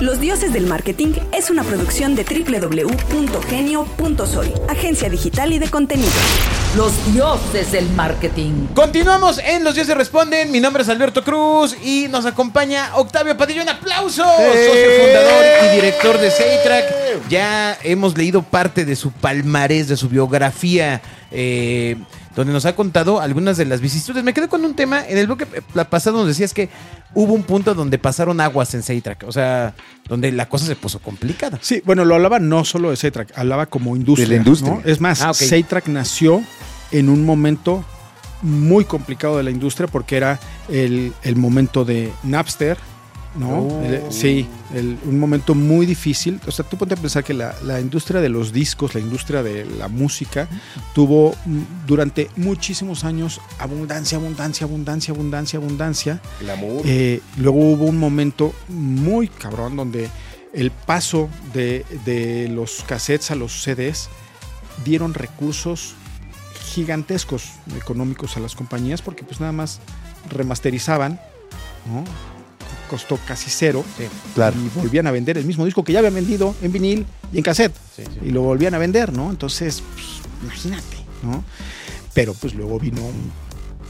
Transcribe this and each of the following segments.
Los Dioses del Marketing es una producción de www.genio.soy, agencia digital y de contenido. Los dioses del marketing. Continuamos en Los Dioses Responden. Mi nombre es Alberto Cruz y nos acompaña Octavio Padilla. ¡Un aplauso! Socio fundador y director de Seitrack. Ya hemos leído parte de su palmarés, de su biografía. eh, donde nos ha contado algunas de las vicisitudes. Me quedé con un tema, en el bloque pasado nos decías que hubo un punto donde pasaron aguas en Seitrack, o sea, donde la cosa se puso complicada. Sí, bueno, lo hablaba no solo de Seitrack, hablaba como industria. De la industria. ¿no? Es más, Ah. Seitrack nació en un momento muy complicado de la industria porque era el, el momento de Napster, ¿no? Oh. El- sí, el- un momento muy difícil. O sea, tú ponte a pensar que la, la industria de los discos, la industria de la música, tuvo mm, durante muchísimos años abundancia, abundancia, abundancia, abundancia, abundancia. Eh, luego hubo un momento muy cabrón donde el paso de, de los cassettes a los CDs dieron recursos gigantescos económicos a las compañías porque pues nada más remasterizaban, ¿no? Costó casi cero Claro. y volvían a vender el mismo disco que ya habían vendido en vinil y en cassette Sí, sí. y lo volvían a vender, ¿no? Entonces, pues, imagínate, ¿no? Pero pues luego vino un,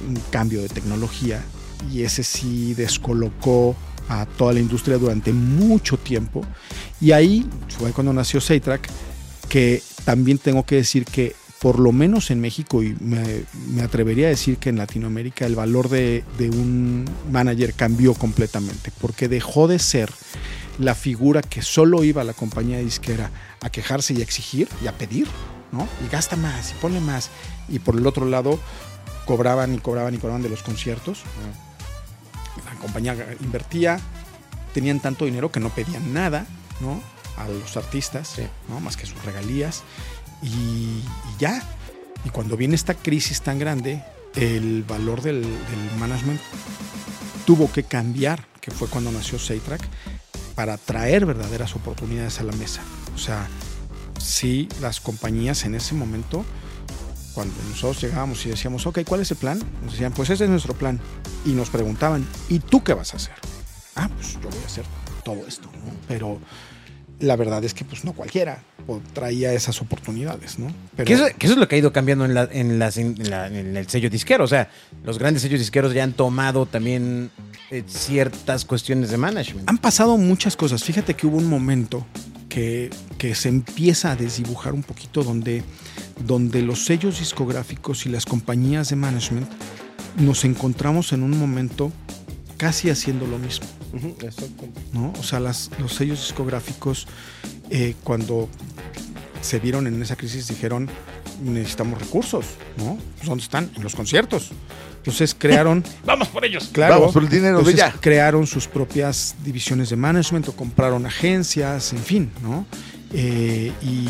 un cambio de tecnología y ese sí descolocó a toda la industria durante mucho tiempo. Y ahí fue cuando nació Seitrack, que también tengo que decir que por lo menos en México y me, me atrevería a decir que en Latinoamérica el valor de, de un manager cambió completamente, porque dejó de ser la figura que solo iba a la compañía disquera a quejarse y a exigir y a pedir, ¿no? Y gasta más y pone más. Y por el otro lado, cobraban y cobraban y cobraban de los conciertos. La compañía invertía, tenían tanto dinero que no pedían nada, ¿no? A los artistas, ¿no? Más que sus regalías. Y, ya. Y cuando viene esta crisis tan grande, el valor del, management tuvo que cambiar, que fue cuando nació Seitrack, para traer verdaderas oportunidades a la mesa. O sea, sí, las compañías en ese momento, cuando nosotros llegábamos y decíamos, ok, ¿cuál es el plan? Nos decían, pues ese es nuestro plan. Y nos preguntaban, ¿y tú qué vas a hacer? Ah, pues yo voy a hacer todo esto. Pero la verdad es que pues no cualquiera traía esas oportunidades, ¿no? Pero Que eso, que eso es lo que ha ido cambiando en, la- en las- en la- en el sello disquero. O sea, los grandes sellos disqueros ya han tomado también eh, ciertas cuestiones de management. Han pasado muchas cosas. Fíjate que hubo un momento que, que se empieza a desdibujar un poquito donde, donde los sellos discográficos y las compañías de management nos encontramos en un momento casi haciendo lo mismo. ¿no? O sea, las- los sellos discográficos, eh, cuando se vieron en esa crisis, dijeron, necesitamos recursos, ¿no? Pues, ¿Dónde están? En los conciertos. Entonces crearon... ¡Vamos por ellos! Claro. Vamos por el dinero de Entonces, ya. crearon sus propias divisiones de management o compraron agencias, en fin, ¿no? Eh, y,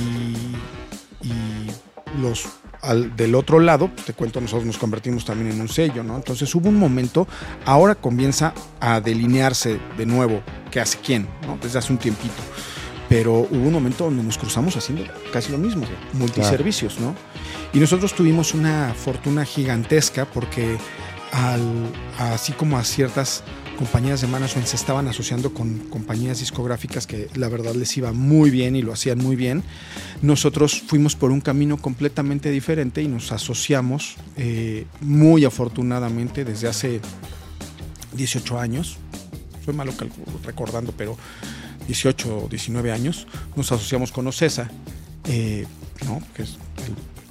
y los al- del otro lado, te cuento, nosotros nos convertimos también en un sello, ¿no? Entonces hubo un momento, ahora comienza a delinearse de nuevo qué hace quién, ¿no? Desde hace un tiempito. Pero hubo un momento donde nos cruzamos haciendo casi lo mismo, multiservicios, ¿no? Y nosotros tuvimos una fortuna gigantesca porque al- así como a ciertas compañías de management se estaban asociando con compañías discográficas que la verdad les iba muy bien y lo hacían muy bien, nosotros fuimos por un camino completamente diferente y nos asociamos eh, muy afortunadamente desde hace 18 años. Soy malo recordando, pero 18 o 19 años nos asociamos con Ocesa, eh, ¿no? que es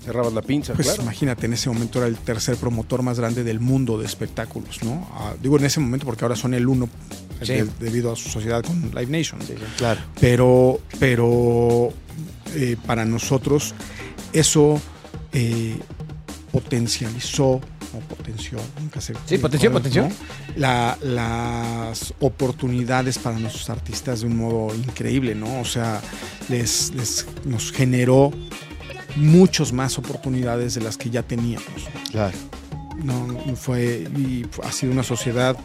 Cerrabas la pinza, pues claro. imagínate, en ese momento era el tercer promotor más grande del mundo de espectáculos, ¿no? Ah, digo en ese momento porque ahora son el uno Sí. de- debido a su sociedad con Live Nation. Claro. Pero, pero eh, para nosotros eso eh, potencializó o potenció, nunca sé. Sí, potenció, potenció. La- las oportunidades para nuestros artistas de un modo increíble, ¿no? O sea, les, les nos generó muchos más oportunidades de las que ya teníamos. Claro. No, fue y ha sido una sociedad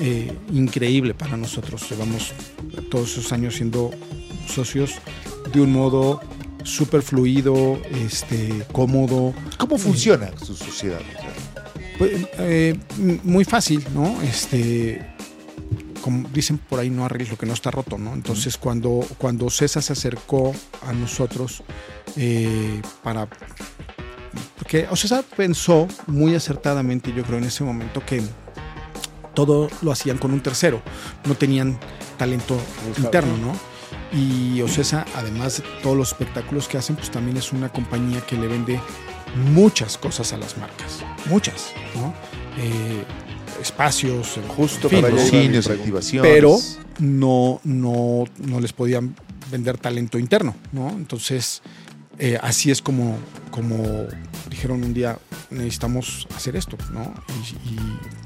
eh, increíble para nosotros. Llevamos todos esos años siendo socios de un modo súper fluido, este, cómodo. ¿Cómo funciona su sociedad? Pues, eh, muy fácil, ¿no? Este, como dicen por ahí, no arregles lo que no está roto, ¿no? Entonces, cuando, cuando César se acercó a nosotros eh, para... Porque César pensó muy acertadamente, yo creo, en ese momento que todo lo hacían con un tercero, no tenían talento interno, ¿no? Y Ocesa, además de todos los espectáculos que hacen, pues también es una compañía que le vende muchas cosas a las marcas, muchas, ¿no? Eh, espacios, Justo en fin, para Patrocinios, activaciones. pero no, no, no les podían vender talento interno, ¿no? Entonces, eh, así es como, como dijeron un día, necesitamos hacer esto, ¿no? Y, y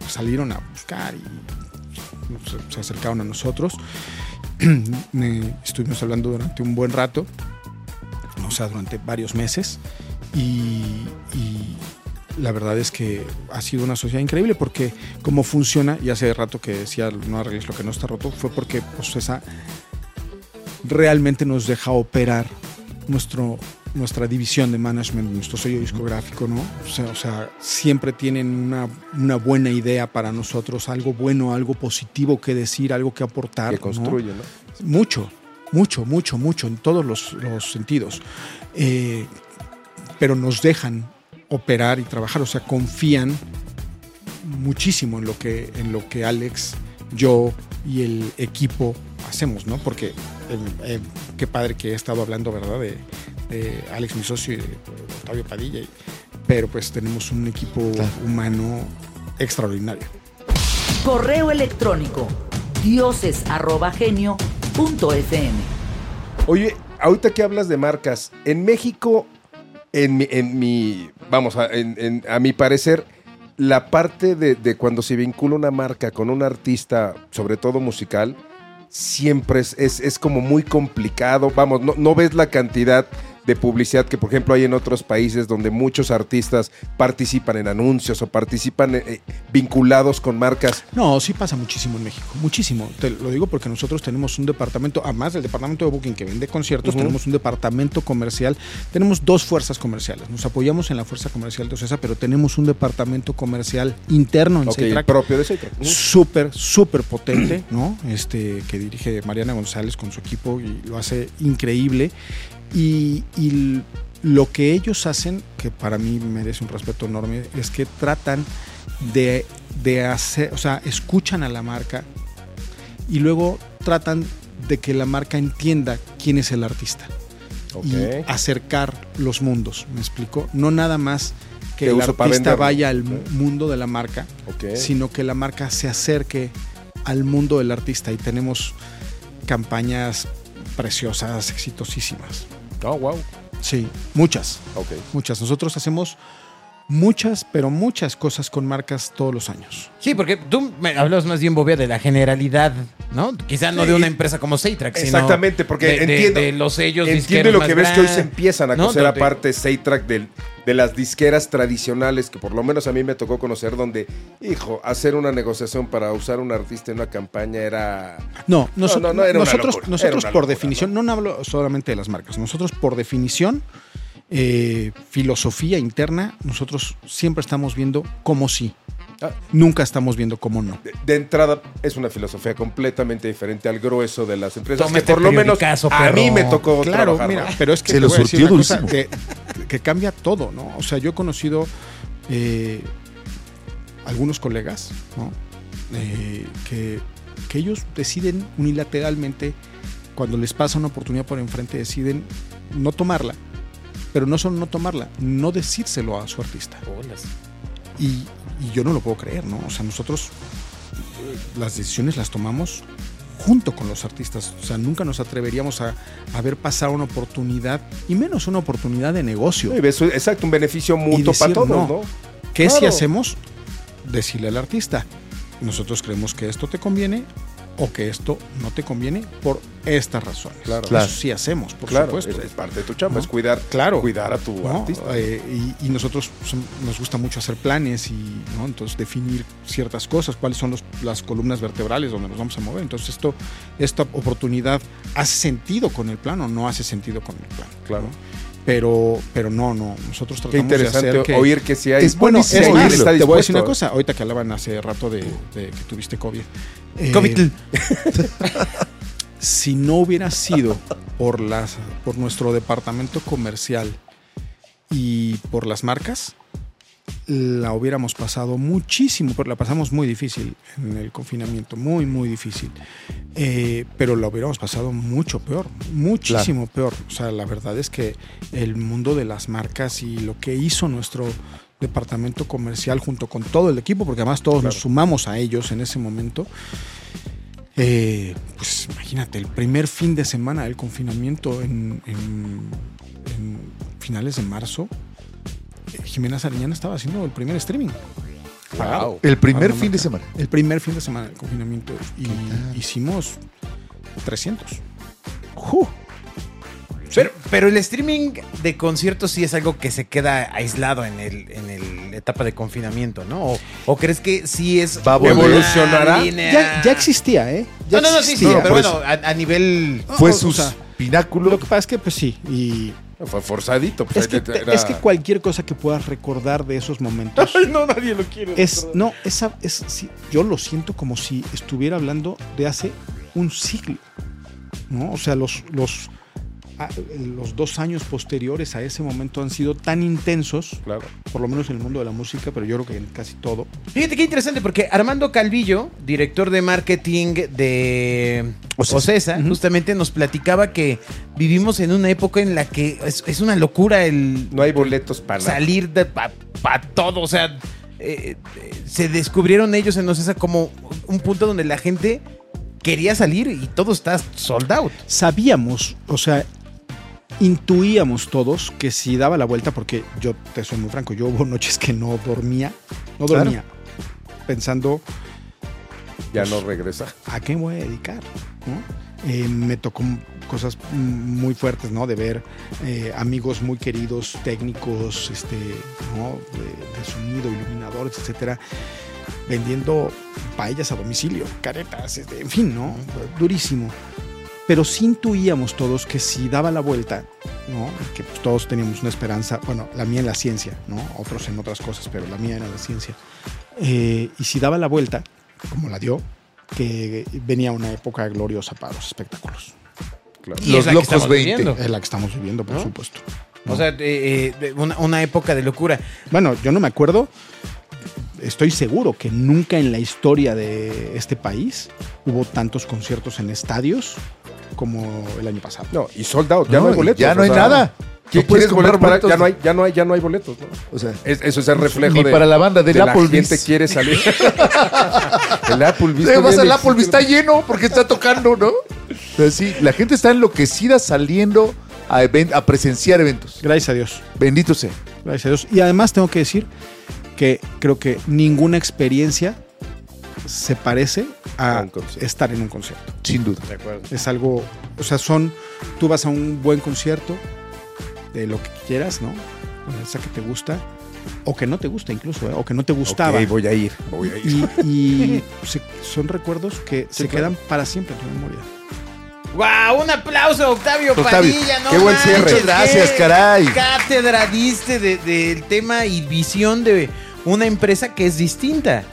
salieron a buscar y se, se acercaron a nosotros. Eh, Estuvimos hablando durante un buen rato, o sea, durante varios meses, y, y la verdad es que ha sido una sociedad increíble porque cómo funciona, y hace rato que decía no arregles lo que no está roto, fue porque pues, esa realmente nos deja operar nuestro, nuestra división de management, nuestro sello discográfico, ¿no? O sea, o sea, siempre tienen una, una buena idea para nosotros, algo bueno, algo positivo que decir, algo que aportar. Que ¿no? construye, ¿no? Mucho, mucho, mucho, mucho, en todos los, los sentidos. Eh, pero nos dejan operar y trabajar, o sea, confían muchísimo en lo que, en lo que Alex, yo y el equipo hacemos, ¿no? Porque eh, eh, qué padre que he estado hablando, ¿verdad? De, de Alex, mi socio, y de Octavio Padilla, y- pero pues tenemos un equipo humano extraordinario. Correo electrónico dioses@genio.fm. Oye, ahorita que hablas de marcas, en México, en mi, en mi vamos, a, mi parecer, la parte de, de cuando se vincula una marca con un artista, sobre todo musical, siempre es, es, es como muy complicado. Vamos, no, no ves la cantidad de publicidad que, por ejemplo, hay en otros países donde muchos artistas participan en anuncios o participan eh, vinculados con marcas. No, sí pasa muchísimo en México, muchísimo. Te lo digo porque nosotros tenemos un departamento, además del departamento de booking que vende conciertos, tenemos un departamento comercial, tenemos dos fuerzas comerciales. Nos apoyamos en la fuerza comercial de Ocesa, pero tenemos un departamento comercial interno en Ok, el Seitrack, propio de Seitra. Ujú. súper, súper potente, ¿no? Este, que dirige Mariana González con su equipo y lo hace increíble. Y, lo que ellos hacen, que para mí merece un respeto enorme, es que tratan de, de hacer, o sea, escuchan a la marca y luego tratan de que la marca entienda quién es el artista Ok. y acercar los mundos, ¿me explico? No nada más que el artista vaya al mundo de la marca, sino que la marca se acerque al mundo del artista y tenemos campañas preciosas, exitosísimas. Oh, wow. Sí, muchas, Ok. muchas. Nosotros hacemos muchas, pero muchas cosas con marcas todos los años. Sí, porque tú me hablas más bien, Bobia, de la generalidad, ¿no? Quizá no Sí. de una empresa como Seitrack, sino Exactamente, porque de, de- entiendo- de los sellos Entiendo lo que ves que hoy se empiezan a ¿no? conocer aparte Seitrack del- de las disqueras tradicionales que por lo menos a mí me tocó conocer donde, hijo, hacer una negociación para usar un artista en una campaña era... No, no, no, era una nosotros, locura, nosotros era una por locura, definición, ¿no? hablo solamente de las marcas, nosotros por definición, eh, filosofía interna, nosotros siempre estamos viendo cómo sí, Ah. nunca estamos viendo cómo no. De, de entrada es una filosofía completamente diferente al grueso de las empresas que por lo menos periodicazo, a mí me tocó Claro, trabajar, mira, ¿no? pero es que Se te lo voy a decir surtió una cosa que cambia todo, ¿no? O sea, yo he conocido eh, algunos colegas, ¿no? Eh, que, que ellos deciden unilateralmente, cuando les pasa una oportunidad por enfrente, deciden no tomarla, pero no solo no tomarla, no decírselo a su artista. Y, y yo no lo puedo creer, ¿no? O sea, nosotros eh, las decisiones las tomamos junto con los artistas. O sea, nunca nos atreveríamos a, a ver pasar una oportunidad, y menos una oportunidad de negocio. Sí, Exacto, un beneficio mutuo decir para todos, no. ¿no? ¿Qué si hacemos? Decirle al artista, nosotros creemos que esto te conviene o que esto no te conviene por estas razones. Claro. Claro. Eso sí hacemos, por claro, supuesto. es, parte de tu chamba, ¿No? es cuidar, Claro. cuidar a tu ¿no? artista. Eh, y, y nosotros son- nos gusta mucho hacer planes y ¿no? entonces definir ciertas cosas, cuáles son los- las columnas vertebrales donde nos vamos a mover. Entonces esto, esta oportunidad hace sentido con el plan o no hace sentido con el plan. Claro. ¿no? Pero, pero no, no. Nosotros Qué tratamos de interesante hacer que... oír que sí hay. Es Bueno, es más, te voy a decir una cosa. Ahorita que hablaban hace rato de, de que tuviste COVID. Eh, COVID. si no hubiera sido por las por nuestro departamento comercial y por las marcas la hubiéramos pasado muchísimo pero la pasamos muy difícil en el confinamiento muy muy difícil. Eh, pero la hubiéramos pasado mucho peor muchísimo peor. O sea la verdad es que el mundo de las marcas y lo que hizo nuestro departamento comercial junto con todo el equipo porque además todos nos sumamos a ellos en ese momento eh, pues imagínate, el primer fin de semana del confinamiento en, en- en finales de marzo, Jimena Sariñana estaba haciendo el primer streaming. Pagado. El primer fin de semana. El primer fin de semana del confinamiento. Y hicimos 300. ¡Ju! Pero, pero el streaming de conciertos sí es algo que se queda aislado en el, en el etapa de confinamiento, ¿no? O, o crees que sí es Va a. ¿Evolucionará? Ya, ya existía, ¿eh? Ya No, no, no, sí, sí, existía. pero pues- bueno, a, a nivel... Fue o- o su sea, pináculo. Lo que pasa es que, pues sí, y Fue forzadito. pues, es que, era- es que cualquier cosa que puedas recordar de esos momentos no, nadie lo quiere. es no esa es sí, yo lo siento como si estuviera hablando de hace un siglo no o sea los los los dos años posteriores a ese momento han sido tan intensos Claro. por lo menos en el mundo de la música pero yo creo que en casi todo Fíjate qué interesante, porque Armando Calvillo, director de marketing de Ocesa, justamente nos platicaba que vivimos en una época en la que es, es una locura el No hay boletos para salir de para todo. O sea, eh, eh, se descubrieron ellos en Ocesa como un punto donde la gente quería salir y todo está sold out. sabíamos o sea intuíamos todos que si daba la vuelta porque yo te soy muy franco yo hubo noches que no dormía no Claro. dormía pensando Ya no regresa. ¿a qué me voy a dedicar? ¿no? Eh, me tocó cosas muy fuertes, ¿no? De ver eh, amigos muy queridos, técnicos, este, ¿no? De, de sonido, iluminadores, etcétera, vendiendo paellas a domicilio, caretas, este, en fin, ¿no? Durísimo. Pero sí intuíamos todos que si daba la vuelta, ¿no? Que pues, todos teníamos una esperanza, bueno, la mía en la ciencia, ¿no? Otros en otras cosas, pero la mía era la ciencia. Eh, y si daba la vuelta, como la dio, que venía una época gloriosa para los espectáculos. Claro. Y Los es la que locos estamos 20. viviendo. Es la que estamos viviendo, por ¿No? supuesto. O sea, eh, eh, una, una época de locura. Bueno, yo no me acuerdo, estoy seguro que nunca en la historia de este país hubo tantos conciertos en estadios como el año pasado. No, y sold out. Ya no, No, hay boletos. ya no o hay sea, nada. ¿qué No ¿Quieres comprar para- boletos. ya, no hay, ya, no hay, ya no hay boletos. ¿no? O sea, Es- eso es el reflejo ni de, para la banda del de la Applebee's. gente quiere salir. el Applebee's. Además, el Applebee's está lleno porque está tocando, ¿no? Pero sí, la gente está enloquecida saliendo a, a presenciar eventos. Gracias a Dios. Bendito sea. Gracias a Dios. Y además tengo que decir que creo que ninguna experiencia se parece A a un concierto. estar en un concierto. Sin duda. De acuerdo. Es algo, o sea, son, tú vas a un buen concierto de lo que quieras, ¿no? Con esa que te gusta, o que no te gusta incluso, ¿eh? o que no te gustaba. Ok, voy a ir. Voy a ir. Y, y se- son recuerdos que se claro. quedan para siempre en tu memoria. ¡Wow! Un aplauso Octavio, Octavio, Padilla, ¿no? qué buen manches, cierre. qué Gracias, caray. Cátedra diste de- del tema y visión de una empresa que es distinta.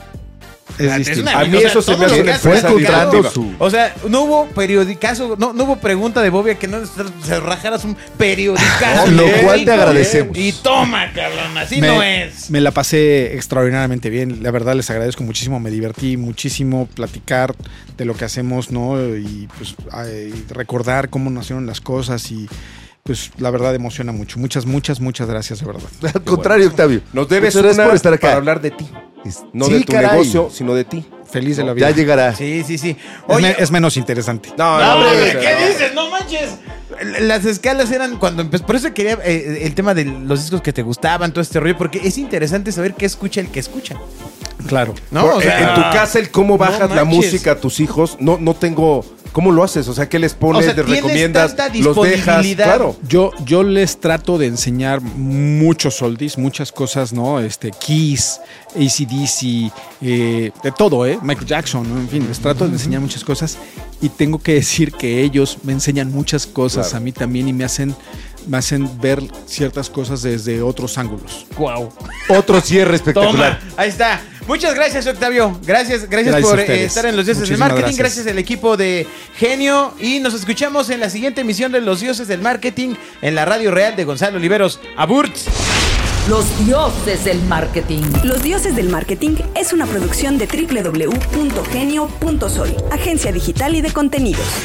Es distinto. A mí eso se me hace una platicado, encontrando su- O sea, no hubo periodicazo, no, no hubo pregunta de Bobia que no se rajaras un periodicazo. Lo cual te hijo, agradecemos. Y toma, cabrón, así me, no es. me la pasé extraordinariamente bien. La verdad les agradezco muchísimo. Me divertí muchísimo platicar de lo que hacemos, ¿no? Y pues ay, recordar cómo nacieron las cosas y pues la verdad emociona mucho. Muchas, muchas, muchas gracias, de verdad. Al contrario, Octavio. Nos debes una por estar acá. para hablar de ti. No Sí, de tu caray. negocio, sino de ti. Feliz de la vida. Ya llegará. Sí, sí, sí. Es, Oye, me- es menos interesante. No, No, no, ¿qué no. dices? No manches. Las escalas eran cuando empezó. Por eso quería eh, el tema de los discos que te gustaban, todo este rollo, porque es interesante saber qué escucha el que escucha. Claro. ¿No? Por- O sea, en tu casa, el cómo no bajas la música a tus hijos, no, no tengo. ¿Cómo lo haces? O sea, ¿qué les pones? O sea, ¿Les tienes recomiendas? tanta ¿Los dejas? Claro. Yo, yo les trato de enseñar muchos oldies, muchas cosas, ¿no? Este, Kiss, ACDC, eh, de todo, ¿eh? Michael Jackson, ¿no? En fin, les trato de enseñar muchas cosas y tengo que decir que ellos me enseñan muchas cosas Claro. a mí también y me hacen me hacen ver ciertas cosas desde otros ángulos. Guau. Otro cierre Toma, espectacular. ahí está. Muchas gracias, Octavio. Gracias, gracias, Gracias por eh, estar en los Dioses del Marketing. gracias. Gracias al equipo de Genio. Y nos escuchamos en la siguiente emisión de Los Dioses del Marketing en la Radio Real de Gonzalo Oliveros. Aburt. Los dioses del marketing. Los Dioses del Marketing es una producción de www.genio.sol, agencia digital y de contenidos.